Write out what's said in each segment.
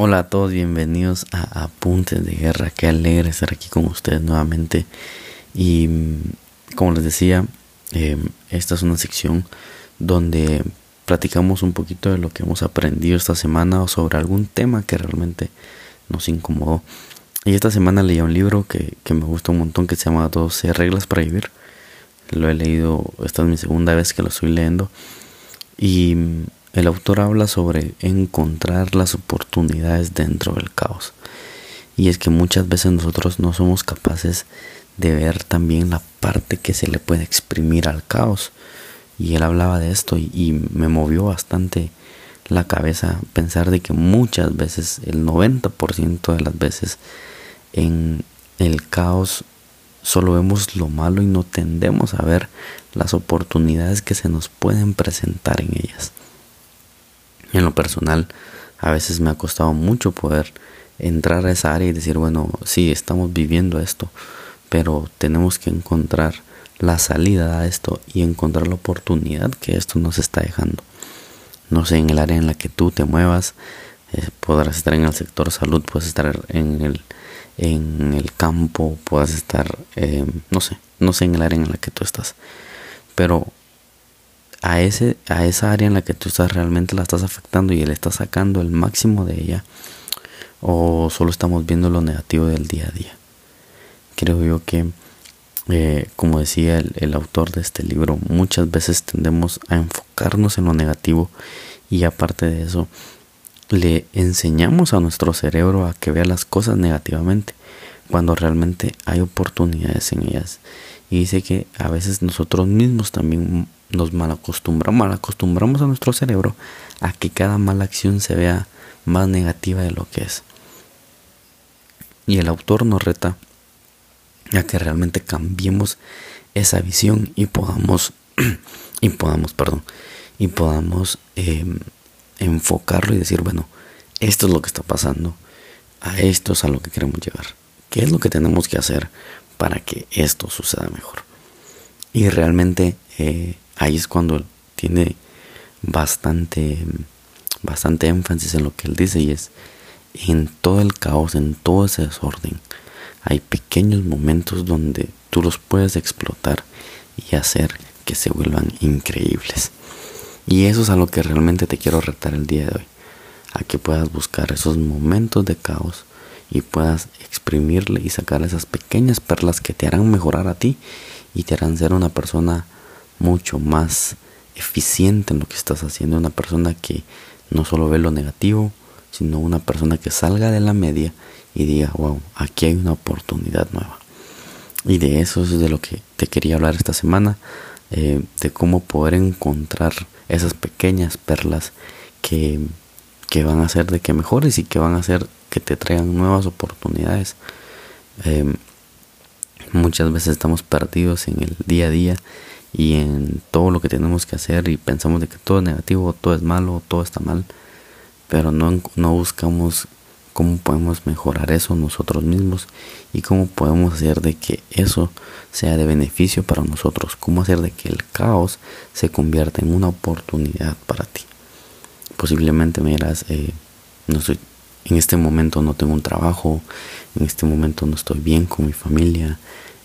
Hola a todos, bienvenidos a Apuntes de Guerra. Qué alegre estar aquí con ustedes nuevamente. Y mm, como les decía, em, esta es una sección donde platicamos un poquito de lo que hemos aprendido esta semana o sobre algún tema que realmente nos incomodó. Y esta semana leí un libro que, que me gusta un montón que se llama 12 reglas para vivir. Lo he leído, esta es mi segunda vez que lo estoy leyendo. Y el autor habla sobre encontrar las oportunidades dentro del caos. Y es que muchas veces nosotros no somos capaces de ver también la parte que se le puede exprimir al caos. Y él hablaba de esto y, me movió bastante la cabeza pensar de que muchas veces, el 90% de las veces, en el caos solo vemos lo malo y no tendemos a ver las oportunidades que se nos pueden presentar en ellas. En lo personal, a veces me ha costado mucho poder entrar a esa área y decir, bueno, sí, estamos viviendo esto, pero tenemos que encontrar la salida a esto y encontrar la oportunidad que esto nos está dejando no sé, en el área en la que tú te muevas, eh, podrás estar en el sector salud, puedes estar en el, en el campo, puedas estar, eh, no sé, no sé en el área en la que tú estás, pero a, ese, a esa área en la que tú estás realmente la estás afectando y le estás sacando el máximo de ella, o solo estamos viendo lo negativo del día a día. Creo yo que eh, como decía el, autor de este libro, muchas veces tendemos a enfocarnos en lo negativo y aparte de eso, le enseñamos a nuestro cerebro a que vea las cosas negativamente cuando realmente hay oportunidades en ellas. Y dice que a veces nosotros mismos también nos malacostumbramos, malacostumbramos a nuestro cerebro a que cada mala acción se vea más negativa de lo que es. Y el autor nos reta a que realmente cambiemos esa visión y podamos, y podamos, perdón, y podamos em, enfocarlo y decir, bueno, esto es lo que está pasando, a esto es a lo que queremos llegar. ¿Qué es lo que tenemos que hacer para que esto suceda mejor? Y realmente eh, ahí es cuando tiene bastante, bastante énfasis en lo que él dice y es en todo el caos, en todo ese desorden, hay pequeños momentos donde tú los puedes explotar y hacer que se vuelvan increíbles. Y eso es a lo que realmente te quiero retar el día de hoy. A que puedas buscar esos momentos de caos y puedas exprimirle y sacar esas pequeñas perlas que te harán mejorar a ti y te harán ser una persona mucho más eficiente en lo que estás haciendo. Una persona que no solo ve lo negativo, sino una persona que salga de la media y diga, wow, aquí hay una oportunidad nueva. Y de eso es de lo que te quería hablar esta semana, eh, de cómo poder encontrar esas pequeñas perlas que, que, van a hacer de que mejores y que van a hacer que te traigan nuevas oportunidades. Eh, muchas veces estamos perdidos en el día a día y en todo lo que tenemos que hacer y pensamos de que todo es negativo, todo es malo, todo está mal, pero no, no buscamos cómo podemos mejorar eso nosotros mismos y cómo podemos hacer de que eso sea de beneficio para nosotros, cómo hacer de que el caos se convierta en una oportunidad para ti. Posiblemente me dirás, eh, no estoy, en este momento no tengo un trabajo, en este momento no estoy bien con mi familia,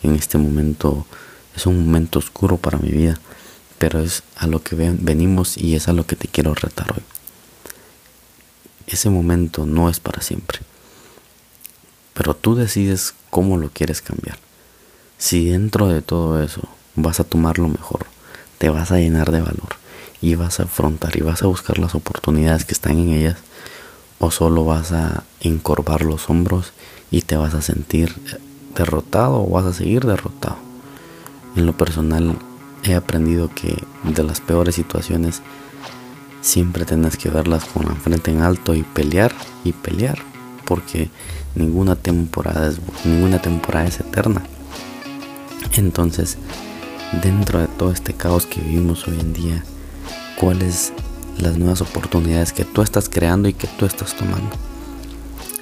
en este momento es un momento oscuro para mi vida, pero es a lo que venimos y es a lo que te quiero retar hoy ese momento no es para siempre. Pero tú decides cómo lo quieres cambiar. Si dentro de todo eso vas a tomar lo mejor, te vas a llenar de valor y vas a afrontar y vas a buscar las oportunidades que están en ellas, o solo vas a encorvar los hombros y te vas a sentir derrotado o vas a seguir derrotado. En lo personal he aprendido que de las peores situaciones siempre tenés que verlas con la frente en alto y pelear y pelear porque ninguna temporada es ninguna temporada es eterna. Entonces dentro de todo este caos que vivimos hoy en día cuáles las nuevas oportunidades que tú estás creando y que tú estás tomando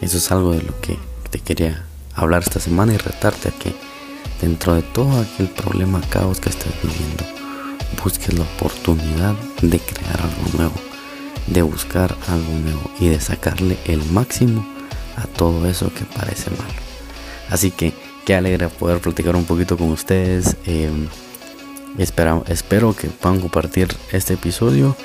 eso es algo de lo que te quería hablar esta semana y retarte a que dentro de todo aquel problema caos que estés viviendo busques la oportunidad de crear algo nuevo, de buscar algo nuevo y de sacarle el máximo a todo eso que parece malo. Así que qué alegre poder platicar un poquito con ustedes. Em, espero, espero que puedan compartir este episodio